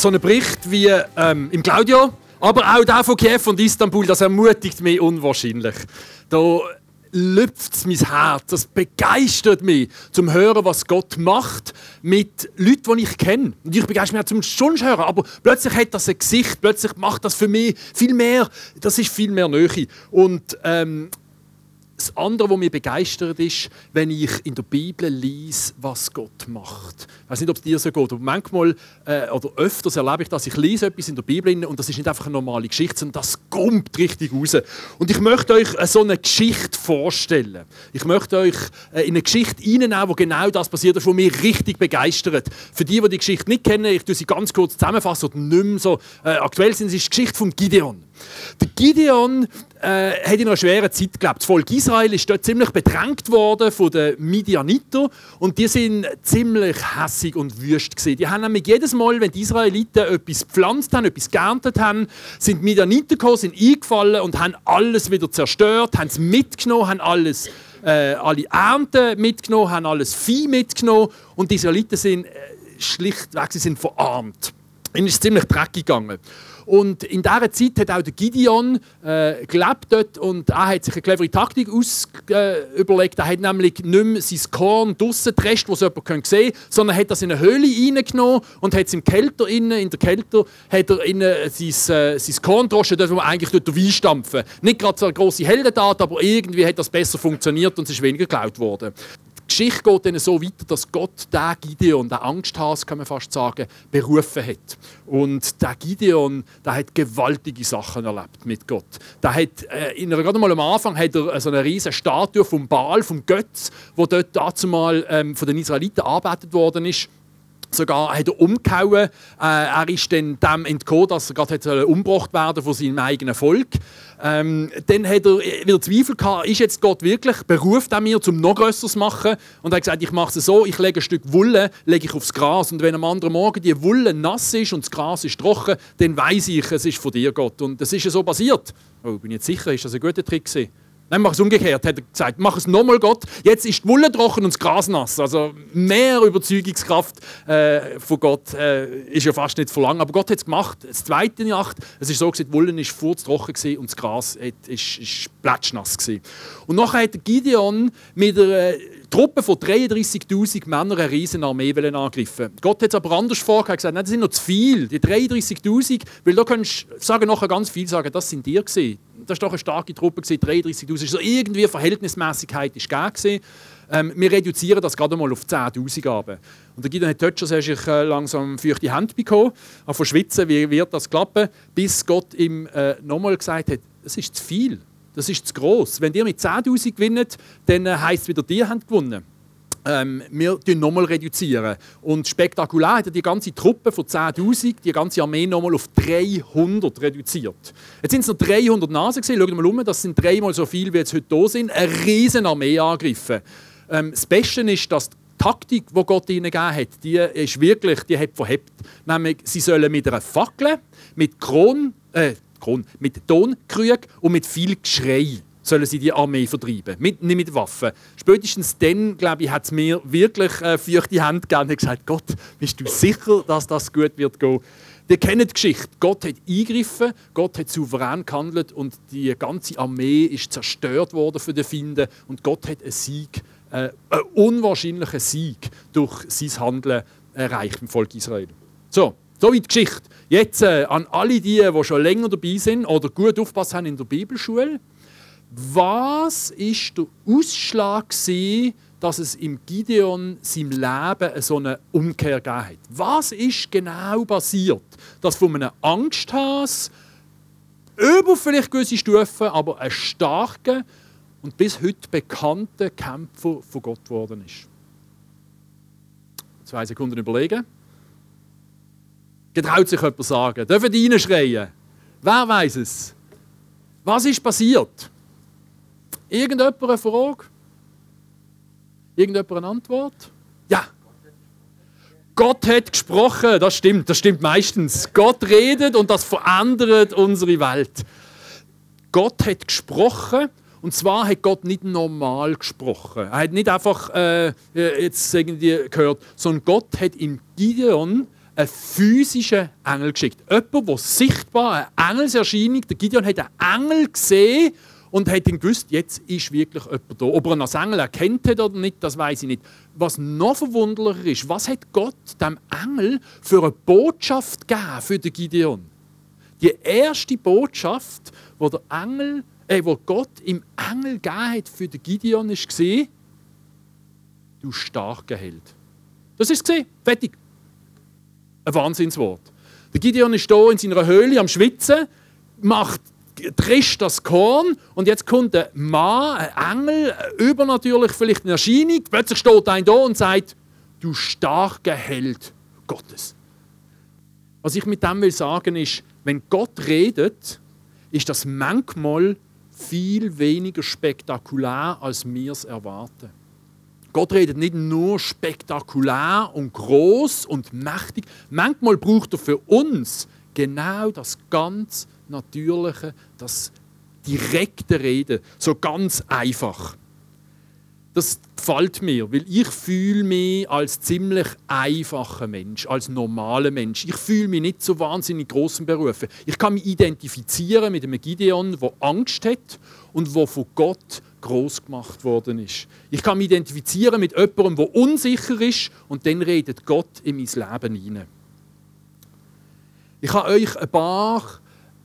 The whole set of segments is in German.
So einen Bericht wie ähm, im Claudio, aber auch der von Kiew und Istanbul, das ermutigt mich unwahrscheinlich. Da lüpft es mein Herz, das begeistert mich, zum Hören, was Gott macht mit Leuten, die ich kenne. Und ich begeistere mich auch zum schon hören, aber plötzlich hat das ein Gesicht, plötzlich macht das für mich viel mehr, das ist viel mehr Nähe. Und ähm, das andere, was mich begeistert, ist, wenn ich in der Bibel lese, was Gott macht. Ich weiß nicht, ob es dir so geht, aber manchmal äh, oder öfters erlebe ich das. Ich lese etwas in der Bibel und das ist nicht einfach eine normale Geschichte, sondern das kommt richtig raus. Und ich möchte euch äh, so eine Geschichte vorstellen. Ich möchte euch äh, in eine Geschichte reinnehmen, wo genau das passiert ist, was mich richtig begeistert. Für die, die die Geschichte nicht kennen, ich tue sie ganz kurz zusammenfassen und nicht mehr so äh, aktuell sind, es ist die Geschichte von Gideon. Der Gideon äh, hat in einer schweren Zeit gelebt. Das Volk Israel ist dort ziemlich bedrängt worden von den Midianiter und die sind ziemlich hässig und wüst gewesen. Die haben nämlich jedes Mal, wenn die Israeliten etwas gepflanzt haben, etwas geerntet haben, sind Midianiter gekommen, sind eingefallen und haben alles wieder zerstört, haben es mitgenommen, haben alles äh, alle Ernten mitgenommen, haben alles Vieh mitgenommen und die Israeliten sind äh, schlichtweg sie sind verarmt. Ihnen ist es ziemlich dreckig gegangen. Und in dieser Zeit hat auch der Gideon äh, gelebt dort und er hat sich eine clevere Taktik aus, äh, überlegt. Er hat nämlich nicht mehr sein Korn draussen getrescht, das jemand sehen kann, sondern hat das in eine Höhle reingenommen und hat es im Kälter innen, in der Kälte hat er innen sein, äh, sein Korn gedroschen, dort wo man eigentlich dort Wein stampfen. Nicht gerade so eine grosse Heldentat, aber irgendwie hat das besser funktioniert und es ist weniger geklaut worden. Geschichte geht dann so weiter, dass Gott den Gideon, den Angsthas, kann man fast sagen, berufen hat. Und der Gideon, der hat gewaltige Sachen erlebt mit Gott. Der hat, äh, in gerade mal am Anfang hat er so eine riesige Statue vom Baal, vom Götz, wo dort dazu mal ähm, von den Israeliten arbeitet worden ist Sogar hat er umgehauen. Äh, er ist dann dem entkommen, dass er gerade umgebracht werden von seinem eigenen Volk. Ähm, dann hat er wieder Zweifel gehabt, ist jetzt Gott wirklich, beruft er mir, zum noch Größeres zu machen? Und er hat gesagt, ich mache es so, ich lege ein Stück Wolle lege ich aufs Gras. Und wenn am anderen Morgen die Wolle nass ist und das Gras ist trocken, dann weiß ich, es ist von dir, Gott. Und das ist ja so passiert. Oh, bin ich jetzt sicher, ist das ein guter Trick gewesen? Nein, mach es umgekehrt, hat er gesagt. Mach es nochmal, Gott. Jetzt ist die Wolle trocken und das Gras nass. Also mehr Überzeugungskraft äh, von Gott äh, ist ja fast nicht verlangt. Aber Gott hat es gemacht. Das zweite Nacht, es ist so, die Wolle war furztrocken und das Gras war plätschnass. Und nachher hat Gideon mit einer Truppe von 33.000 Männern eine riesen Armee angegriffen. Gott hat es aber anders vorgehabt, gesagt, nein, das sind noch zu viel, die 33.000, weil da kannst du sagen, nachher ganz viel sagen, das sind dir gewesen das war doch eine starke Truppe, 33'000. So irgendwie Verhältnismäßigkeit war gegeben. Ähm, wir reduzieren das gerade mal auf 10'000 Gaben. Und der hat dort schon sich äh, langsam feuchte Hände bekommen, von schwitzen, wie wird das klappen, bis Gott ihm äh, nochmal gesagt hat, das ist zu viel, das ist zu groß. Wenn ihr mit 10'000 gewinnt, dann äh, heisst es wieder, die haben gewonnen ähm, wir reduzieren nochmal. reduzieren. Und spektakulär hat er die ganze Truppe von 10'000, die ganze Armee nochmal auf 300 reduziert. Jetzt sind es noch 300 Nasen gesehen. Schaut mal um, das sind dreimal so viel, wie jetzt heute da sind. Eine riesen Armee angegriffen. Ähm, das Beste ist, dass die Taktik, die Gott ihnen gegeben hat, die ist wirklich, die hat verhebt. Nämlich, sie sollen mit einer Fackel, mit Kron, äh, Kron, mit Tonkrug und mit viel Geschrei sollen sie die Armee vertreiben. Mit, nicht mit Waffen. Spätestens dann, glaube ich, hat es mir wirklich äh, feuchte Hand gegeben und gesagt, Gott, bist du sicher, dass das gut wird gehen? Ihr kennt die Geschichte. Gott hat eingegriffen, Gott hat souverän gehandelt und die ganze Armee ist zerstört worden für die Finde und Gott hat einen Sieg, äh, einen unwahrscheinlichen Sieg durch sein Handeln erreicht im Volk Israel. So, soweit die Geschichte. Jetzt äh, an alle die, die schon länger dabei sind oder gut aufpassen haben in der Bibelschule was ist der Ausschlag gewesen, dass es im Gideon seinem Leben so eine Umkehr gegeben hat? Was ist genau passiert, dass von einem Angsthas über vielleicht gewisse Stufen, aber ein starker und bis heute bekannter Kämpfer von Gott geworden ist? Zwei Sekunden überlegen. Getraut sich jemand sagen? Dürfen die reinschreien? Wer weiß es? Was ist passiert? Irgendjemand eine Frage? Irgendjemand eine Antwort? Ja. Gott hat gesprochen, das stimmt, das stimmt meistens. Gott redet und das verändert unsere Welt. Gott hat gesprochen und zwar hat Gott nicht normal gesprochen. Er hat nicht einfach äh, jetzt irgendwie gehört, sondern Gott hat im Gideon einen physischen Engel geschickt. Jemand, der sichtbar eine Engelserscheinung, der Gideon hat einen Engel gesehen und hat ihn gewusst, jetzt ist wirklich jemand da. Ob er ihn als Engel erkennt hat oder nicht, das weiß ich nicht. Was noch verwunderlicher ist, was hat Gott dem Engel für eine Botschaft gegeben für den Gideon? Die erste Botschaft, wo der Engel, äh, wo Gott im Engel gegeben hat für den Gideon, gesehen: Du starker Held. Das ist gesehen, fertig. Ein Wahnsinnswort. Der Gideon ist hier in seiner Höhle am Schwitzen, macht trischt das Korn und jetzt kommt ein Mann, ein Engel, übernatürlich vielleicht eine Erscheinung. Plötzlich steht ein da und sagt, du starker Held Gottes. Was ich mit dem will sagen ist, wenn Gott redet, ist das manchmal viel weniger spektakulär, als wir es erwarten. Gott redet nicht nur spektakulär und groß und mächtig. Manchmal braucht er für uns genau das ganz Natürliche, das direkte Reden, so ganz einfach. Das gefällt mir, weil ich fühle mich als ziemlich einfacher Mensch, als normaler Mensch. Ich fühle mich nicht so wahnsinnig großen Berufen. Ich kann mich identifizieren mit einem Gideon, der Angst hat und wo von Gott groß gemacht worden ist. Ich kann mich identifizieren mit jemandem, der unsicher ist und dann redet Gott in mein Leben hinein. Ich habe euch ein paar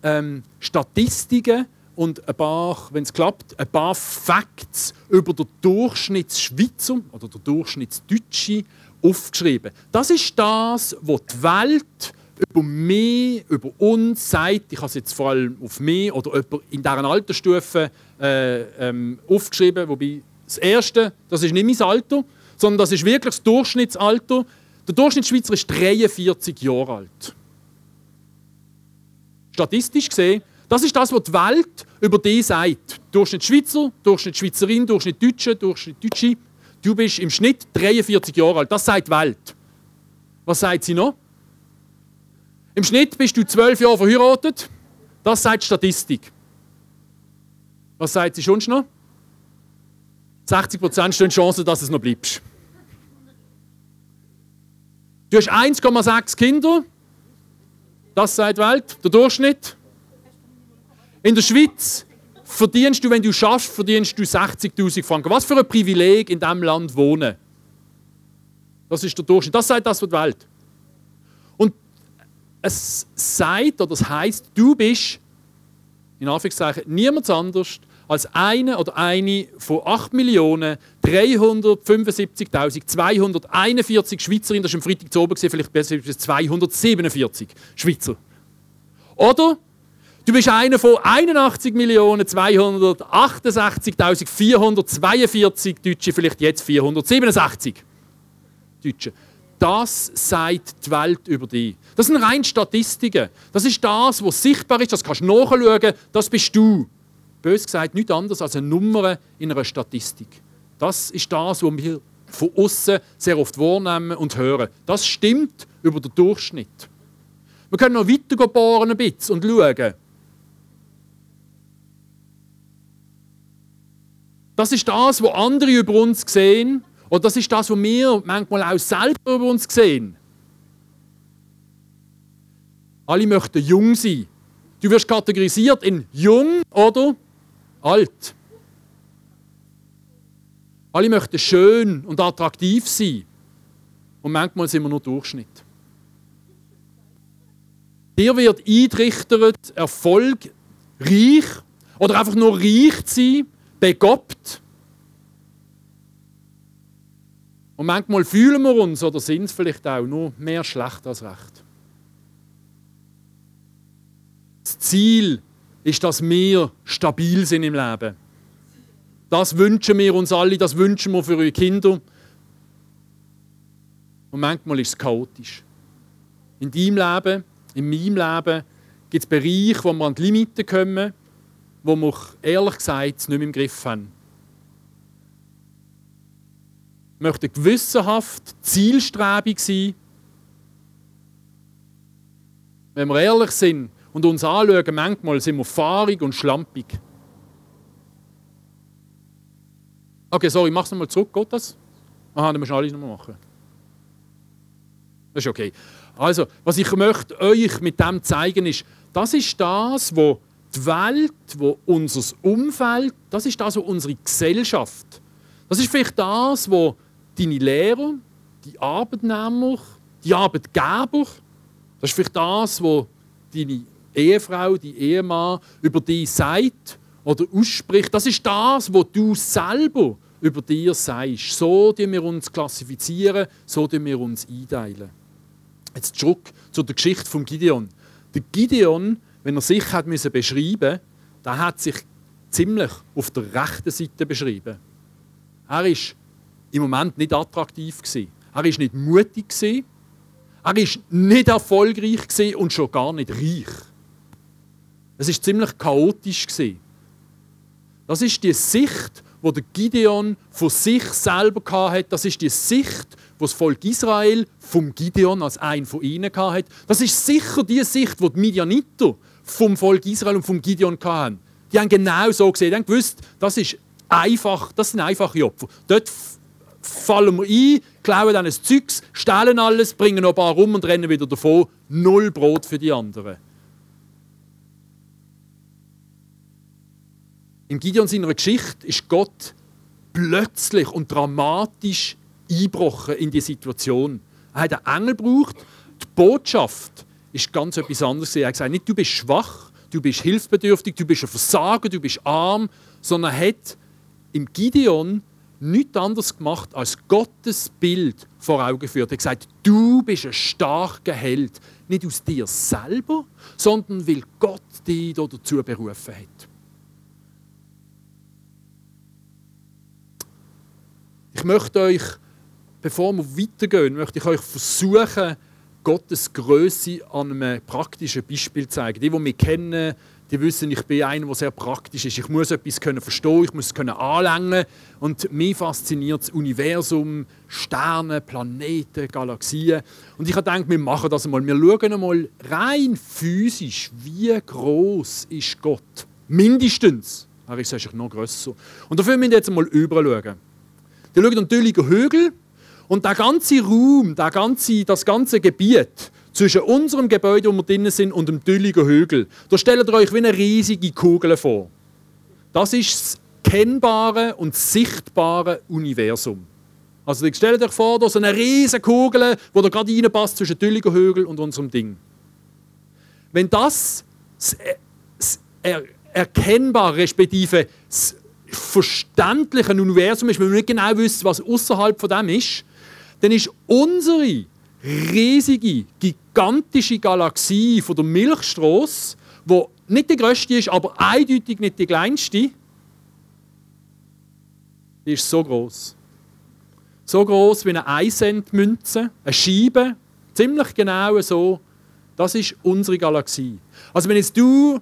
ähm, Statistiken und ein paar, wenn es klappt, ein paar Facts über den Durchschnittsschweizer oder den Durchschnittsdeutsche aufgeschrieben. Das ist das, was die Welt über mich, über uns sagt. Ich habe es jetzt vor allem auf mich oder in deren Altersstufe äh, ähm, aufgeschrieben. Wobei das erste, das ist nicht mein Alter, sondern das ist wirklich das Durchschnittsalter. Der Durchschnittsschweizer ist 43 Jahre alt. Statistisch gesehen, das ist das, was die Welt über dich sagt. Durchschnitt Schweizer, Durchschnitt Schweizerin, Durchschnitt Deutsche, Durchschnitt Deutsche. Du bist im Schnitt 43 Jahre alt. Das sagt die Welt. Was sagt sie noch? Im Schnitt bist du 12 Jahre verheiratet. Das sagt die Statistik. Was sagt sie schon noch? 60% stehen Chancen, dass es noch bleibst. Du hast 1,6 Kinder. Das sagt die Welt, der Durchschnitt. In der Schweiz verdienst du, wenn du schaffst, verdienst du 60.000 Franken. Was für ein Privileg in diesem Land wohnen. Das ist der Durchschnitt. Das sagt das für die Welt. Und es sagt oder es heißt, du bist in Anführungszeichen niemand anders als eine oder eine von 8.375.241 Schweizerinnen, das war am Freitag zu oben, vielleicht besser 247 Schweizer. Oder du bist einer von 81.268.442 Deutschen, vielleicht jetzt 467 Deutschen. Das sagt die Welt über dich. Das sind rein Statistiken. Das ist das, was sichtbar ist, das kannst du nachschauen, das bist du bös gesagt nichts anderes als eine Nummer in einer Statistik. Das ist das, was wir von außen sehr oft wahrnehmen und hören. Das stimmt über den Durchschnitt. Wir können noch weiter bohren ein bisschen und schauen. Das ist das, was andere über uns sehen. Und das ist das, was wir manchmal auch selber über uns sehen. Alle möchten jung sein. Du wirst kategorisiert in jung oder alt. Alle möchten schön und attraktiv sein. Und manchmal sind wir nur Durchschnitt. Dir wird eintrichtert, Erfolg, reich oder einfach nur reich zu sein, begabt. Und manchmal fühlen wir uns oder sind es vielleicht auch nur mehr schlecht als recht. Das Ziel ist, dass wir stabil sind im Leben. Das wünschen wir uns alle, das wünschen wir für unsere Kinder. Und manchmal ist es chaotisch. In deinem Leben, in meinem Leben gibt es Bereiche, wo wir an die Limiten kommen, wo wir ehrlich gesagt nicht mehr im Griff haben. Wir möchten gewissenhaft, zielstrebig sein. Wenn wir ehrlich sind und uns anschauen, manchmal sind wir fahrig und schlampig. Okay, sorry, mach es nochmal zurück, geht das? Aha, dann musst du alles nochmal machen. Das ist okay. Also, was ich möchte euch mit dem zeigen ist, das ist das, wo die Welt, wo unser Umfeld, das ist das, was unsere Gesellschaft, das ist vielleicht das, wo deine Lehrer, die Arbeitnehmer, die Arbeitgeber, das ist vielleicht das, was deine Ehefrau, die Ehemann über dich sagt oder ausspricht. Das ist das, was du selber über dir sagst. So die wir uns klassifizieren, so die wir uns einteilen. Jetzt zurück zu der Geschichte von Gideon. Der Gideon, wenn er sich hat müssen beschreiben, der hat sich ziemlich auf der rechten Seite beschrieben. Er ist im Moment nicht attraktiv. Er ist nicht mutig. Er ist nicht erfolgreich und schon gar nicht reich. Es ist ziemlich chaotisch. Das ist die Sicht, wo der Gideon von sich selber hatte. Das ist die Sicht, wo das Volk Israel vom Gideon als ein von ihnen hatte. Das ist sicher die Sicht, die die Midianiter vom Volk Israel und vom Gideon hatten. Die haben genau so gesehen. Die haben gewusst, das ist einfach, das sind einfache Opfer. Dort fallen wir ein, klauen dann ein Zeugs, stehlen alles, bringen noch ein paar rum und rennen wieder davon. Null Brot für die anderen. Im Gideon seiner Geschichte ist Gott plötzlich und dramatisch eingebrochen in die Situation. Er hat einen Engel gebraucht. Die Botschaft ist ganz etwas anderes. Er hat gesagt, nicht du bist schwach, du bist hilfsbedürftig, du bist ein Versager, du bist arm, sondern er hat im Gideon nichts anderes gemacht, als Gottes Bild vor Augen geführt. Er hat gesagt, du bist ein starker Held. Nicht aus dir selber, sondern weil Gott dich dazu berufen hat. Ich möchte euch, bevor wir weitergehen, möchte ich euch versuchen, Gottes Größe an einem praktischen Beispiel zu zeigen. Die, die mich kennen, die wissen, ich bin einer, der sehr praktisch ist. Ich muss etwas können verstehen, ich muss es können anlängen. Und mich fasziniert das Universum, Sterne, Planeten, Galaxien. Und ich habe gedacht, wir machen das einmal. Wir schauen einmal rein physisch, wie groß ist Gott. Mindestens. Er ist wahrscheinlich noch grösser. Und dafür müssen wir jetzt einmal überschauen. Die schauen an Dülliger Hügel und der ganze Raum, der ganze, das ganze Gebiet zwischen unserem Gebäude, wo wir drinnen sind, und dem Dülliger Hügel, da stellt ihr euch wie eine riesige Kugel vor. Das ist das kennbare und sichtbare Universum. Also stellt euch vor, da ist eine riesige Kugel, wo da gerade reinpasst zwischen Dülliger Hügel und unserem Ding. Wenn das das erkennbare, respektive das verständlichen Universum ist, wenn wir nicht genau wissen, was außerhalb von dem ist, dann ist unsere riesige, gigantische Galaxie von der Milchstraße, wo nicht die größte ist, aber eindeutig nicht die kleinste, die ist so groß. So groß wie eine 1 Cent Münze, eine Scheibe, ziemlich genau so. Das ist unsere Galaxie. Also wenn jetzt du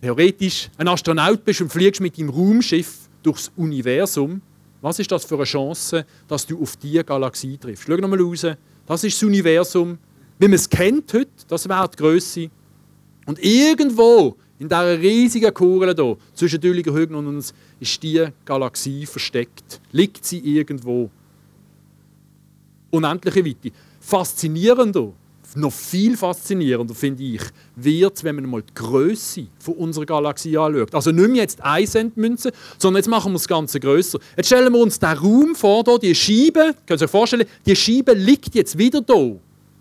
theoretisch ein Astronaut bist und fliegst mit deinem Raumschiff durchs Universum, was ist das für eine Chance, dass du auf diese Galaxie triffst? Schau nochmal raus. Das ist das Universum, wie man es kennt heute, das wäre die Größe. Und irgendwo in dieser riesigen Kugel hier, zwischen Dülliger Hügel und uns, ist diese Galaxie versteckt. Liegt sie irgendwo. Unendliche Weite. Faszinierender noch viel faszinierender, finde ich, wird, wenn man mal die Größe unserer Galaxie anschaut. Also nicht mehr jetzt 1 Cent Münze, sondern jetzt machen wir das Ganze größer. Jetzt stellen wir uns den Raum vor, hier, die Scheibe, könnt ihr euch vorstellen, die Scheibe liegt jetzt wieder da.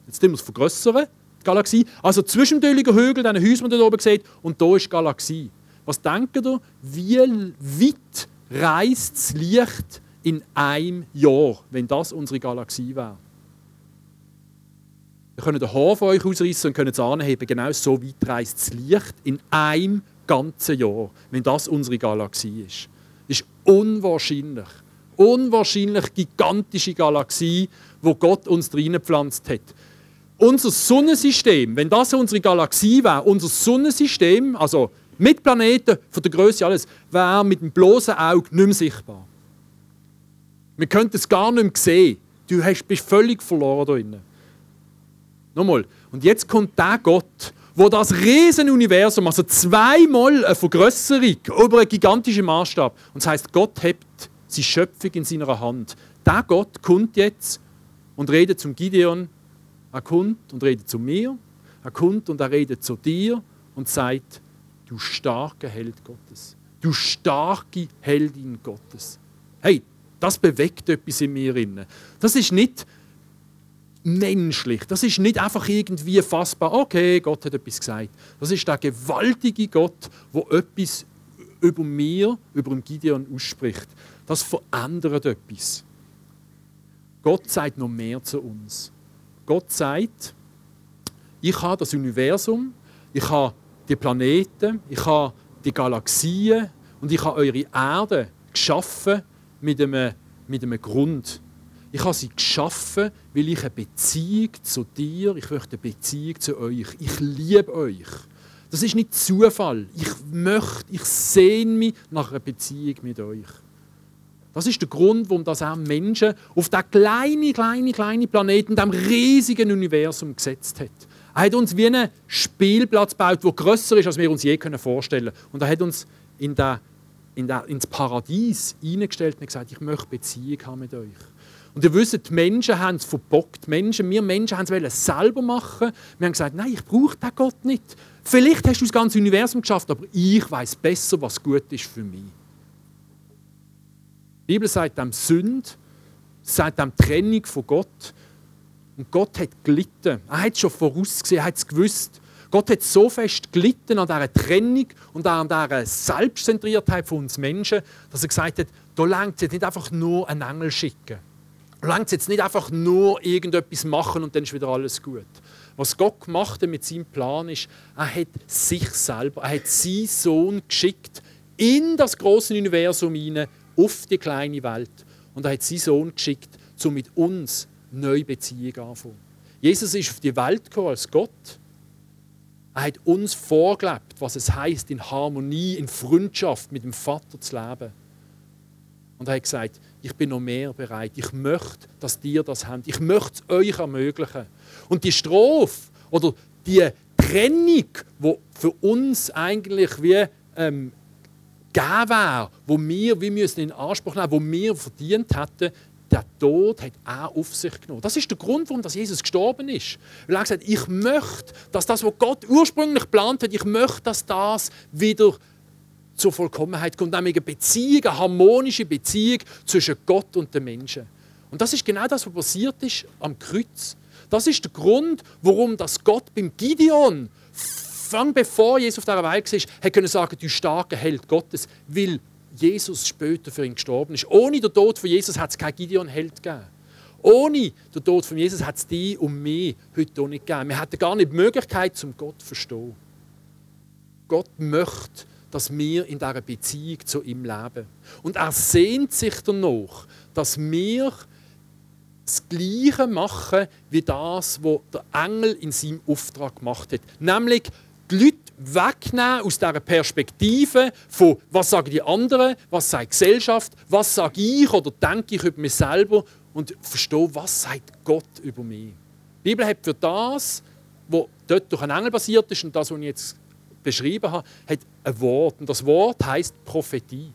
Jetzt müssen wir es vergrößern, die Galaxie. Also zwischen dem Hügel, diesen Häusern, die ihr oben seht, und da ist die Galaxie. Was denkt ihr, wie weit reist das Licht in einem Jahr, wenn das unsere Galaxie wäre? Ihr könnt den Haar von euch ausreißen und könnt es anheben. Genau so weit reist das Licht in einem ganzen Jahr, wenn das unsere Galaxie ist. Das ist unwahrscheinlich. unwahrscheinlich gigantische Galaxie, wo Gott uns reingepflanzt hat. Unser Sonnensystem, wenn das unsere Galaxie wäre, unser Sonnensystem, also mit Planeten von der Größe alles, wäre mit dem bloßen Auge nicht mehr sichtbar. Wir könnten es gar nicht mehr sehen. Du bist völlig verloren da drinnen. Nochmal. Und jetzt kommt der Gott, wo das Riesenuniversum, also zweimal eine Vergrößerung über einen gigantischen Maßstab. Und das heißt, Gott hebt seine Schöpfung in seiner Hand. Der Gott kommt jetzt und redet zum Gideon. Er kommt und redet zu mir. Er kommt und er redet zu dir und sagt, du starke Held Gottes. Du starke Heldin Gottes. Hey, das bewegt etwas in mir. Das ist nicht menschlich. Das ist nicht einfach irgendwie fassbar, okay, Gott hat etwas gesagt. Das ist der gewaltige Gott, der etwas über mir, über Gideon ausspricht. Das verändert etwas. Gott sagt noch mehr zu uns. Gott sagt, ich habe das Universum, ich habe die Planeten, ich habe die Galaxien und ich habe eure Erde geschaffen mit einem, mit einem Grund. Ich habe sie geschaffen, weil ich eine Beziehung zu dir, ich möchte eine Beziehung zu euch. Ich liebe euch. Das ist nicht Zufall. Ich möchte, ich sehne mich nach einer Beziehung mit euch. Das ist der Grund, warum das auch Menschen auf diesen kleinen, kleinen, kleinen Planeten, diesem riesigen Universum gesetzt hat. Er hat uns wie einen Spielplatz gebaut, der grösser ist, als wir uns je vorstellen können. Und er hat uns in den, in den, ins Paradies eingestellt und gesagt, ich möchte Beziehung haben mit euch. Und ihr wisst, die Menschen haben es verbockt. Menschen, wir Menschen haben es selber machen. Wir haben gesagt, nein, ich brauche den Gott nicht. Vielleicht hast du das ganze Universum geschafft, aber ich weiß besser, was gut ist für mich. Die Bibel sagt dem Sünd, sagt dem Trennung von Gott. Und Gott hat gelitten. Er hat es schon vorausgesehen, er hat es gewusst. Gott hat so fest gelitten an dieser Trennung und an dieser Selbstzentriertheit von uns Menschen, dass er gesagt hat, da längt es nicht einfach nur einen Engel schicken langt es jetzt nicht einfach nur irgendetwas machen und dann ist wieder alles gut. Was Gott gemacht hat mit seinem Plan ist, er hat sich selber, er hat seinen Sohn geschickt in das große Universum hinein, auf die kleine Welt. Und er hat seinen Sohn geschickt, um mit uns neue Beziehungen anzufangen. Jesus ist auf die Welt gekommen als Gott. Er hat uns vorgelebt, was es heißt, in Harmonie, in Freundschaft mit dem Vater zu leben. Und er hat gesagt, ich bin noch mehr bereit. Ich möchte, dass ihr das habt. Ich möchte es euch ermöglichen. Und die Strophe oder die Trennung, die für uns eigentlich wie ähm, gegeben wäre, wo wir, wie müssen in Anspruch nehmen, wo wir verdient hätten, der Tod hat er auf sich genommen. Das ist der Grund, warum Jesus gestorben ist. Weil er gesagt hat, ich möchte, dass das, was Gott ursprünglich geplant hat, ich möchte, dass das wieder zur Vollkommenheit kommt, nämlich eine Beziehung, eine harmonische Beziehung zwischen Gott und den Menschen. Und das ist genau das, was passiert ist am Kreuz. Das ist der Grund, warum das Gott beim Gideon, fang bevor Jesus auf dieser Welt war, hat können sagen, du starker Held Gottes, weil Jesus später für ihn gestorben ist. Ohne den Tod von Jesus hat es keinen Gideon-Held gegeben. Ohne den Tod von Jesus hat es die und mich heute auch nicht gegeben. Wir hätten gar nicht die Möglichkeit, zum Gott zu verstehen. Gott möchte dass wir in dieser Beziehung zu ihm leben. Und er sehnt sich danach, dass wir das Gleiche machen wie das, was der Engel in seinem Auftrag gemacht hat. Nämlich die Leute wegnehmen aus dieser Perspektive von, was sagen die anderen, was sagt die Gesellschaft, was sage ich oder denke ich über mich selber und verstehen, was sagt Gott über mich. Die Bibel hat für das, was dort durch einen Engel passiert ist und das, was ich jetzt beschrieben habe, hat ein Wort. Und das Wort heißt Prophetie.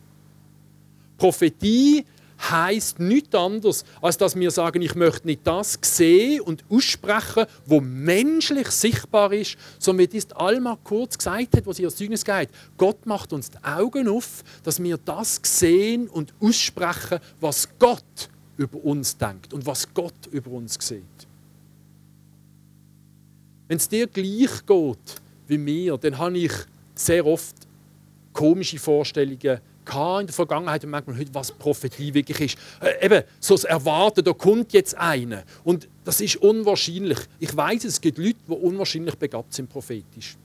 Prophetie heißt nichts anderes, als dass wir sagen, ich möchte nicht das sehen und aussprechen, wo menschlich sichtbar ist, sondern wie es Alma kurz gesagt hat, was ihr Zeugnis geht. Gott macht uns die Augen auf, dass wir das sehen und aussprechen, was Gott über uns denkt und was Gott über uns sieht. Wenn es dir gleich geht, wie mir, dann habe ich sehr oft komische Vorstellungen in der Vergangenheit und manchmal heute, was Prophetie wirklich ist. Äh, eben, so das Erwarten, da kommt jetzt einer. Und das ist unwahrscheinlich. Ich weiß, es gibt Leute, die unwahrscheinlich begabt sind prophetisch.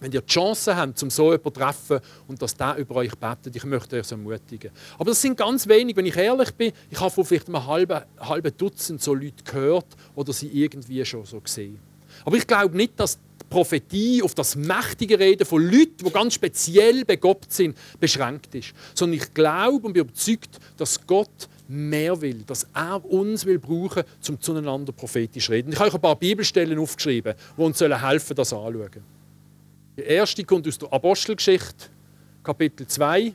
wenn ihr die Chance habt, zum so jemanden zu treffen und dass der über euch betet, ich möchte euch ermutigen. Aber das sind ganz wenig, wenn ich ehrlich bin. Ich habe von vielleicht einem halben, halben Dutzend so Leute gehört oder sie irgendwie schon so gesehen. Aber ich glaube nicht, dass Prophetie auf das mächtige Reden von Leuten, die ganz speziell begabt sind, beschränkt ist. Sondern ich glaube und bin überzeugt, dass Gott mehr will, dass er uns will brauchen, um zueinander prophetisch zu reden. Ich habe euch ein paar Bibelstellen aufgeschrieben, die uns helfen sollen, das anzuschauen. Die erste kommt aus der Apostelgeschichte, Kapitel 2.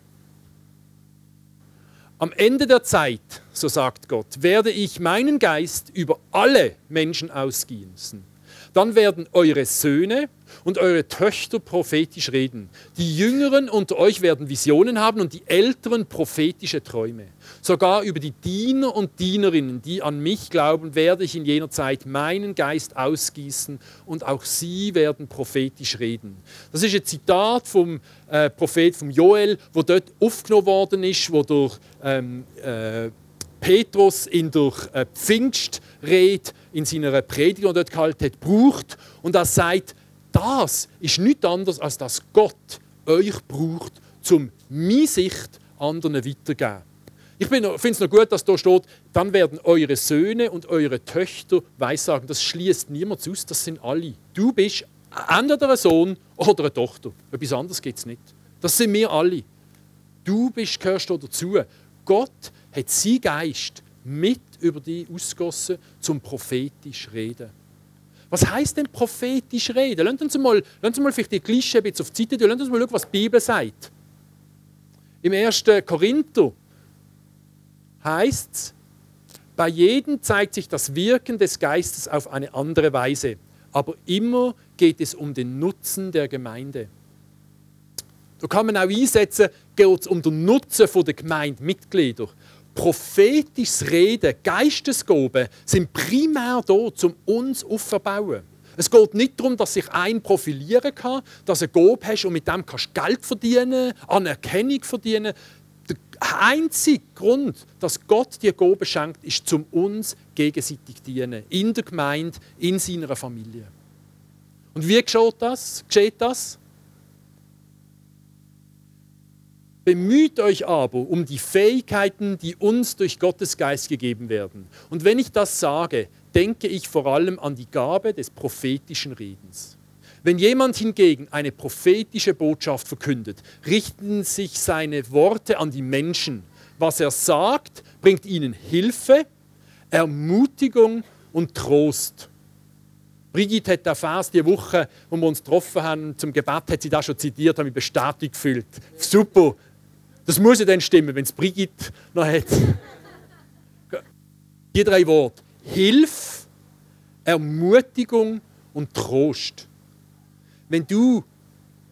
Am Ende der Zeit, so sagt Gott, werde ich meinen Geist über alle Menschen ausgießen. Dann werden eure Söhne und eure Töchter prophetisch reden. Die Jüngeren unter euch werden Visionen haben und die Älteren prophetische Träume. Sogar über die Diener und Dienerinnen, die an mich glauben, werde ich in jener Zeit meinen Geist ausgießen und auch sie werden prophetisch reden. Das ist ein Zitat vom äh, Prophet vom Joel, wo dort aufgenommen worden ist, wo durch ähm, äh, Petrus in der äh, Pfingstrede in seiner Predigt, dort gehalten hat, braucht. Und er sagt, das ist nichts anderes, als dass Gott euch braucht, um meine Sicht anderen weiterzugeben. Ich finde es noch gut, dass da steht, dann werden eure Söhne und eure Töchter weissagen. Das schließt niemand aus, das sind alle. Du bist entweder ein Sohn oder eine Tochter. Etwas anderes gibt es nicht. Das sind wir alle. Du bist, gehörst da dazu. Gott hat sein Geist mit über dich ausgossen, zum prophetisch reden. Was heißt denn prophetisch reden? Lassen uns mal, lassen uns mal vielleicht die Klischee ein bisschen auf die Seite tun. Lassen uns mal schauen, was die Bibel sagt. Im 1. Korinther heißt es, bei jedem zeigt sich das Wirken des Geistes auf eine andere Weise. Aber immer geht es um den Nutzen der Gemeinde. Da kann man auch einsetzen, geht es um den Nutzen der Gemeindemitglieder prophetisches Reden, Geistesgaben sind primär da, um uns aufzubauen. Es geht nicht darum, dass sich ein profilieren kann, dass du eine Gabe hast und mit dem kannst du Geld verdienen, Anerkennung verdienen. Der einzige Grund, dass Gott dir Gabe schenkt, ist, zum uns gegenseitig dienen. In der Gemeinde, in seiner Familie. Und wie geschieht das? Geschieht das? Bemüht euch aber um die Fähigkeiten, die uns durch Gottes Geist gegeben werden. Und wenn ich das sage, denke ich vor allem an die Gabe des prophetischen Redens. Wenn jemand hingegen eine prophetische Botschaft verkündet, richten sich seine Worte an die Menschen. Was er sagt, bringt ihnen Hilfe, Ermutigung und Trost. Brigitte hat den Vers diese Woche, wo wir uns getroffen haben, zum Gebet, hat sie das schon zitiert, habe mich bestätigt gefühlt. Super, das muss ja dann stimmen, wenn es Brigitte noch hat. Die drei Worte. Hilfe, Ermutigung und Trost. Wenn du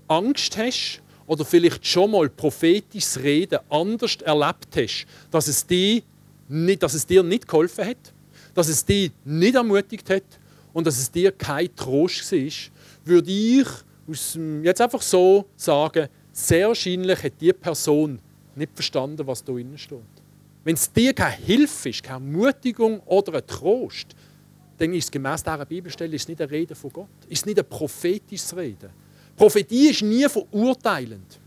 Angst hast oder vielleicht schon mal prophetisches Reden anders erlebt hast, dass es, dir nicht, dass es dir nicht geholfen hat, dass es dich nicht ermutigt hat und dass es dir kein Trost war, würde ich jetzt einfach so sagen, sehr wahrscheinlich hat die Person nicht verstanden, was da innen steht. Wenn es dir keine Hilfe ist, keine Ermutigung oder ein Trost, dann ist es gemäß dieser Bibelstelle ist nicht eine Rede von Gott. Ist nicht ein prophetisches Reden. Prophetie ist nie verurteilend.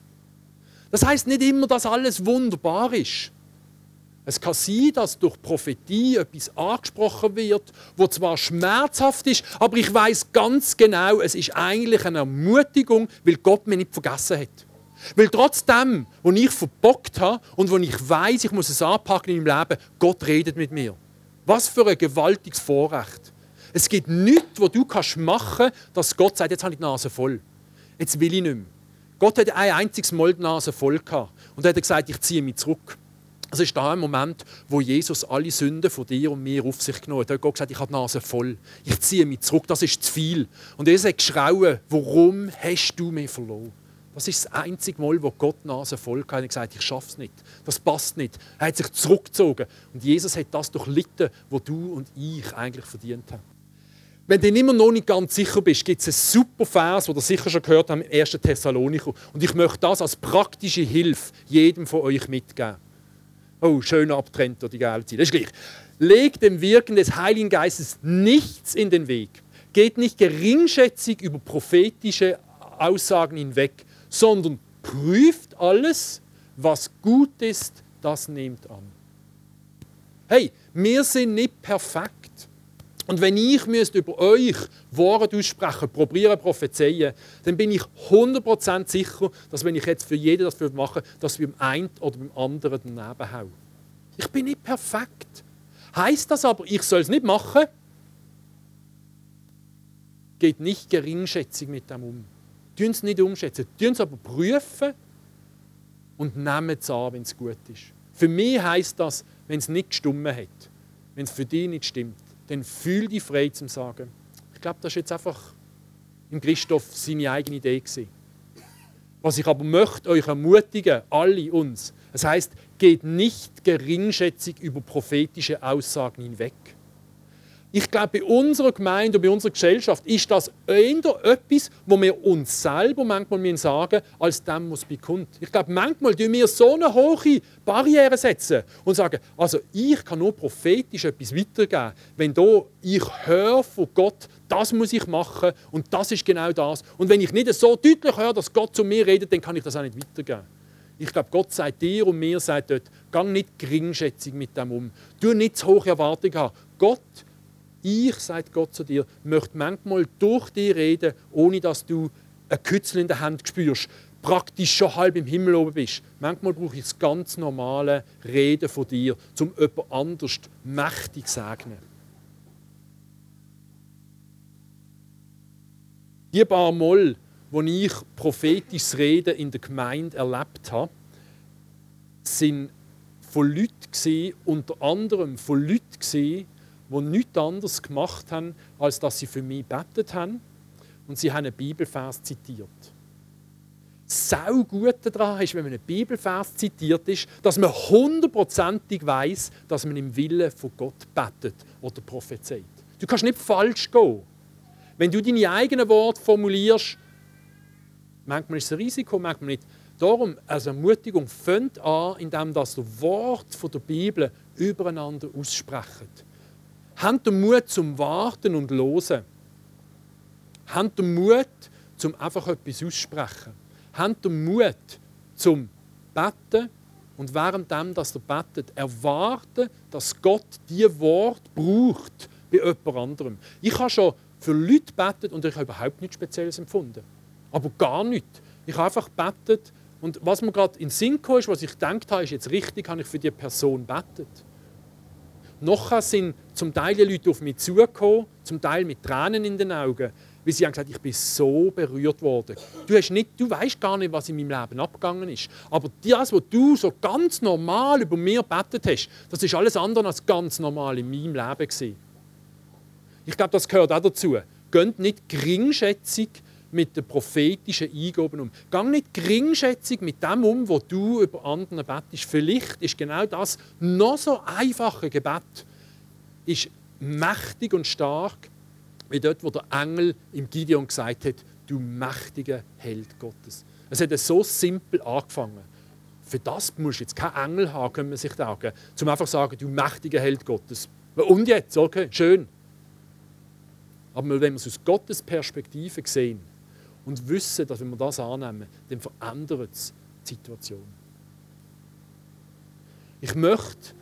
Das heißt nicht immer, dass alles wunderbar ist. Es kann sein, dass durch Prophetie etwas angesprochen wird, wo zwar schmerzhaft ist, aber ich weiß ganz genau, es ist eigentlich eine Ermutigung, weil Gott mich nicht vergessen hat. Weil trotzdem, wo ich verbockt habe und wo ich weiß, ich muss es anpacken in meinem Leben, Gott redet mit mir. Was für ein gewaltiges Vorrecht. Es gibt nichts, was du machen kannst, dass Gott sagt, jetzt habe ich die Nase voll. Jetzt will ich nicht mehr. Gott hat ein einziges Mal die Nase voll gehabt. Und hat gesagt, ich ziehe mich zurück. Es ist da ein Moment, wo Jesus alle Sünden von dir und mir auf sich genommen hat. Er hat Gott gesagt, ich habe die Nase voll. Ich ziehe mich zurück, das ist zu viel. Und er hat geschrauen, warum hast du mich verloren? Das ist das einzige Mal, wo Gott Nase voll hatte und gesagt ich schaffe es nicht. Das passt nicht. Er hat sich zurückgezogen. Und Jesus hat das durchlitten, was du und ich eigentlich verdient haben. Wenn du immer noch nicht ganz sicher bist, gibt es einen super Vers, den ihr sicher schon gehört habt, im 1. Thessalonicher. Und ich möchte das als praktische Hilfe jedem von euch mitgeben. Oh, schön abtrennt die geile Zeit. Das ist gleich. Legt dem Wirken des Heiligen Geistes nichts in den Weg. Geht nicht geringschätzig über prophetische Aussagen hinweg, sondern prüft alles, was gut ist, das nehmt an. Hey, wir sind nicht perfekt. Und wenn ich müsste über euch Worte aussprechen, probieren, prophezeien, dann bin ich 100% sicher, dass wenn ich jetzt für jeden das mache, dass wir beim einen oder beim anderen daneben hauen. Ich bin nicht perfekt. Heißt das aber, ich soll es nicht machen? Geht nicht geringschätzig mit dem um. Tun es nicht umschätzen, tun es aber prüfen und nehmen es an, wenn es gut ist. Für mich heißt das, wenn es nicht gestummen hat, wenn es für dich nicht stimmt, dann fühl dich frei zum Sagen. Ich glaube, das ist jetzt einfach im Christoph seine eigene Idee gewesen. Was ich aber möchte euch ermutigen, alle uns, das heißt, geht nicht geringschätzig über prophetische Aussagen hinweg. Ich glaube, bei unserer Gemeinde und bei unserer Gesellschaft ist das eher etwas, wo wir uns selber manchmal sagen müssen, als dem, was bekommt. Ich glaube, manchmal setzen wir so eine hohe Barriere setzen und sagen, also ich kann nur prophetisch etwas weitergeben, wenn da ich höre von Gott, das muss ich machen und das ist genau das. Und wenn ich nicht so deutlich höre, dass Gott zu mir redet, dann kann ich das auch nicht weitergeben. Ich glaube, Gott sagt dir und mir sagt dort, gang nicht geringschätzig mit dem um. Du nicht zu hohe Erwartungen haben. Gott ich, sagt Gott zu dir, möchte manchmal durch dich reden, ohne dass du ein Kützel in der Hand spürst, praktisch schon halb im Himmel oben bist. Manchmal brauche ich das ganz normale Reden von dir, um jemand anders mächtig zu segnen. Die paar Mal, wo ich prophetisches Reden in der Gemeinde erlebt habe, sind von Leuten, unter anderem von Leuten, die nichts anderes gemacht haben, als dass sie für mich betet haben und sie haben einen Bibelvers zitiert. Sau gut daran ist, wenn man einen Bibelvers zitiert ist, dass man hundertprozentig weiß, dass man im Willen von Gott betet oder prophezeit. Du kannst nicht falsch gehen. Wenn du deine eigenen Worte formulierst, manchmal ist es ein Risiko, manchmal nicht. Darum, als Ermutigung, fängt an, indem das Wort der Bibel übereinander aussprechen. Habt den Mut zum Warten und Losen. Habt den Mut, zum einfach etwas aussprechen. Habt den Mut zum Betten und währenddem, dass ihr betet, erwarten, dass Gott die Wort braucht bei jemand anderem. Ich habe schon für Leute betet und ich habe überhaupt nichts Spezielles empfunden. Aber gar nichts. Ich habe einfach betet und was mir gerade in den Sinn kam, ist, was ich gedacht habe, ist jetzt richtig, habe ich für die Person betet. Nachher sind zum Teil die Leute auf mich zugekommen, zum Teil mit Tränen in den Augen, weil sie haben gesagt, ich bin so berührt worden. Du, hast nicht, du weißt gar nicht, was in meinem Leben abgegangen ist. Aber das, was du so ganz normal über mir betet hast, das ist alles andere als ganz normal in meinem Leben gewesen. Ich glaube, das gehört auch dazu. Geht nicht geringschätzig mit den prophetischen Eingaben um. Gang nicht geringschätzig mit dem um, wo du über anderen bettest. Vielleicht ist genau das noch so einfache Gebet ist mächtig und stark, wie dort, wo der Engel im Gideon gesagt hat, du mächtiger Held Gottes. Es hat so simpel angefangen. Für das musst du jetzt keinen Engel haben, können wir sich sagen, zum einfach sagen, du mächtiger Held Gottes. Und jetzt, okay, schön. Aber wenn wir es aus Gottes Perspektive sehen, und wissen, dass wenn wir das annehmen, dann verändert es die Situation. Ich möchte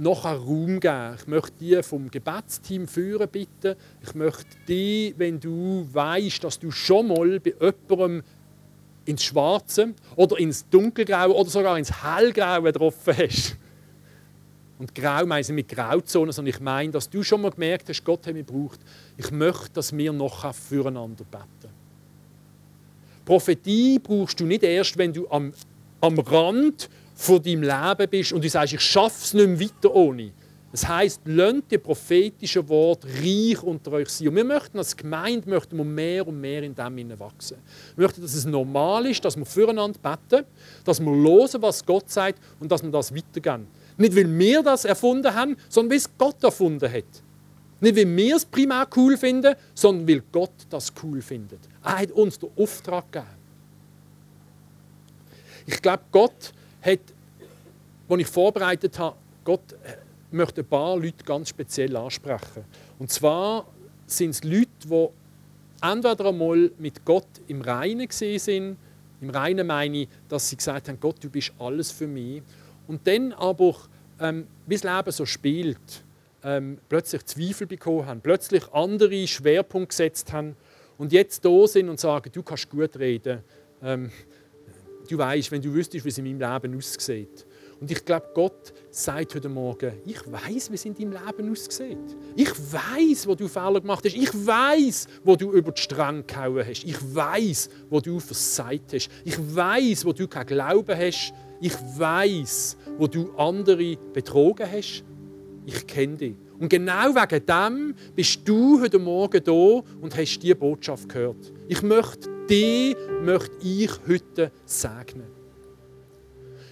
noch Raum geben. Ich möchte die vom Gebetsteam führen bitten. Ich möchte die, wenn du weißt, dass du schon mal bei jemandem ins Schwarze oder ins Dunkelgraue oder sogar ins Hellgraue getroffen hast. Und grau meine ich mit Grauzonen, sondern ich meine, dass du schon mal gemerkt hast, Gott hat mich gebraucht. Ich möchte, dass wir noch füreinander beten. Prophetie brauchst du nicht erst, wenn du am, am Rand von deinem Leben bist und du sagst, ich schaffe es nicht mehr weiter ohne. Das heisst, lasst die prophetischen Worte reich unter euch sein. Und wir möchten als Gemeinde möchten wir mehr und mehr in dem wachsen. Wir möchten, dass es normal ist, dass wir füreinander beten, dass wir hören, was Gott sagt und dass wir das weitergeben. Nicht, weil wir das erfunden haben, sondern weil es Gott erfunden hat. Nicht, weil wir es primär cool finden, sondern weil Gott das cool findet. Er hat uns den Auftrag gegeben. Ich glaube, Gott hat, als ich vorbereitet habe, Gott möchte ein paar Leute ganz speziell ansprechen. Und zwar sind es Leute, die entweder einmal mit Gott im Reinen sind, im Reinen meine ich, dass sie gesagt haben, Gott, du bist alles für mich. Und dann aber, ähm, wie das Leben so spielt, ähm, plötzlich Zweifel bekommen haben, plötzlich andere Schwerpunkte gesetzt haben und jetzt da sind und sagen, du kannst gut reden. Ähm, du weißt, wenn du wüsstest, wie es in meinem Leben aussieht. Und ich glaube, Gott sagt heute Morgen, ich weiß, wie es in deinem Leben aussieht. Ich weiß, wo du Fehler gemacht hast. Ich weiß, wo du über die Stränge gehauen hast. Ich weiß, wo du versagt hast. Ich weiß, wo du keinen Glauben hast. Ich weiß, wo du andere betrogen hast. Ich kenne dich. Und genau wegen dem bist du heute Morgen da und hast diese Botschaft gehört. Ich möchte dich, möchte ich heute segnen.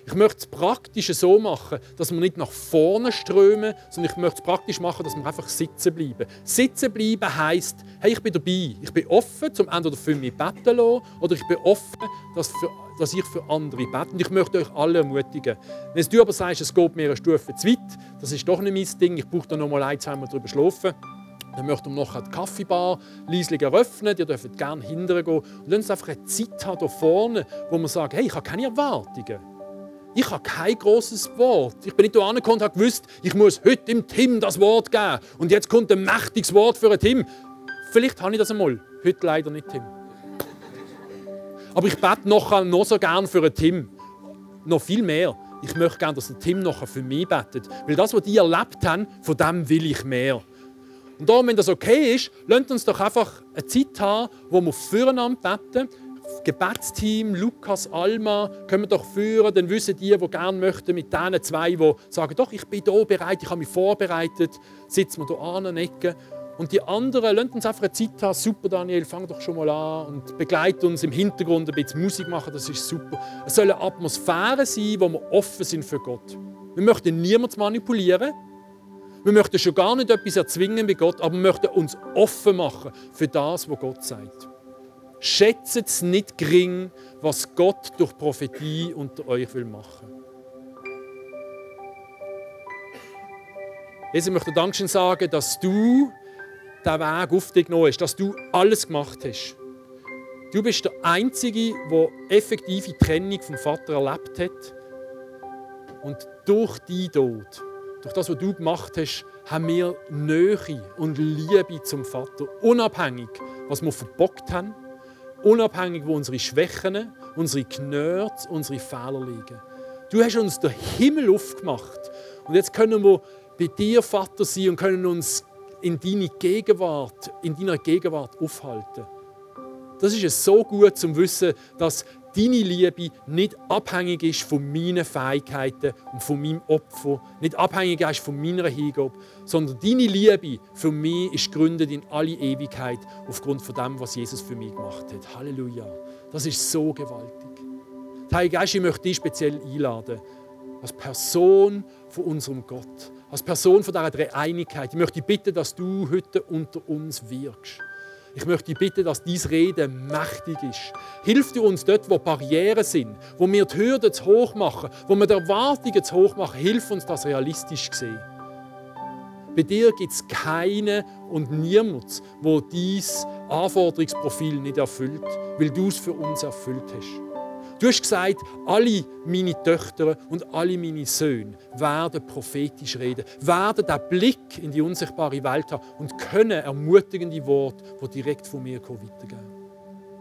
Ich möchte es praktisch so machen, dass wir nicht nach vorne strömen, sondern ich möchte es praktisch machen, dass wir einfach sitzen bleiben. Sitzen bleiben heisst, hey, ich bin dabei. Ich bin offen, zum entweder für mich beten zu lassen, oder ich bin offen, dass, für, dass ich für andere bete. Und ich möchte euch alle ermutigen. Wenn du aber sagst, es geht mir eine Stufe zu weit, das ist doch nicht mein Ding, ich brauche da noch mal ein, zwei Mal drüber schlafen, dann möchten wir noch die Kaffeebar leislich eröffnen. Ihr dürft gerne hinterher gehen. Und lasst uns einfach eine Zeit haben hier vorne, wo wir sagen, hey, ich habe keine Erwartungen. Ich habe kein großes Wort. Ich bin nicht hier angekommen und habe gewusst, ich muss heute dem Tim das Wort geben. Und jetzt kommt ein mächtiges Wort für einen Tim. Vielleicht habe ich das einmal. Heute leider nicht, Tim. Aber ich bete noch, noch so gern für einen Tim. Noch viel mehr. Ich möchte gerne, dass ein Tim noch für mich betet. Weil das, was die erlebt haben, von dem will ich mehr. Und darum, wenn das okay ist, lasst uns doch einfach eine Zeit haben, wo wir füreinander beten Gebetsteam, Lukas, Alma, können wir doch führen. Dann wissen die, die gerne möchten, mit diesen zwei, die sagen, doch, ich bin hier bereit, ich habe mich vorbereitet, sitzen wir hier an der Ecke. Und die anderen, lasst uns einfach eine Zeit haben. Super, Daniel, fang doch schon mal an und begleite uns im Hintergrund ein bisschen Musik machen, das ist super. Es soll eine Atmosphäre sein, wo wir offen sind für Gott. Wir möchten niemanden manipulieren. Wir möchten schon gar nicht etwas erzwingen bei Gott, aber wir möchten uns offen machen für das, was Gott sagt. Schätzt es nicht gering, was Gott durch Prophetie unter euch will machen. Jesus, ich möchte Dankeschön sagen, dass du den Weg auf dich genommen hast, dass du alles gemacht hast. Du bist der Einzige, der effektive Trennung vom Vater erlebt hat. Und durch deinen Tod, durch das, was du gemacht hast, haben wir Nähe und Liebe zum Vater, unabhängig, was wir verbockt haben Unabhängig, wo unsere Schwächen, unsere Knörts, unsere Fehler liegen. Du hast uns den Himmel aufgemacht. Und jetzt können wir bei dir, Vater, sein und können uns in deine Gegenwart, in deiner Gegenwart aufhalten. Das ist es so gut zum Wissen, dass deine Liebe nicht abhängig ist von meinen Fähigkeiten und von meinem Opfer, nicht abhängig ist von meiner Hingabe, sondern deine Liebe für mich ist gegründet in alle Ewigkeit aufgrund von dem, was Jesus für mich gemacht hat. Halleluja. Das ist so gewaltig. Heilige Geist, ich möchte dich speziell einladen, als Person von unserem Gott, als Person von dieser Dreieinigkeit. Ich möchte dich bitten, dass du heute unter uns wirkst. Ich möchte dich bitten, dass dies Reden mächtig ist. Hilf dir uns dort, wo Barrieren sind, wo wir die Hürden zu hoch machen, wo wir die Erwartungen zu hoch machen. Hilf uns, das realistisch zu sehen. Bei dir gibt es keinen und niemand, wo dies Anforderungsprofil nicht erfüllt, weil du es für uns erfüllt hast. Du hast gesagt, alle meine Töchter und alle meine Söhne werden prophetisch reden, werden den Blick in die unsichtbare Welt haben und können ermutigende Worte, die direkt von mir kommen, weitergeben.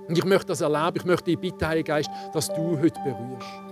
Und ich möchte das erleben, ich möchte dich bitten, Heiliger Geist, dass du heute berührst.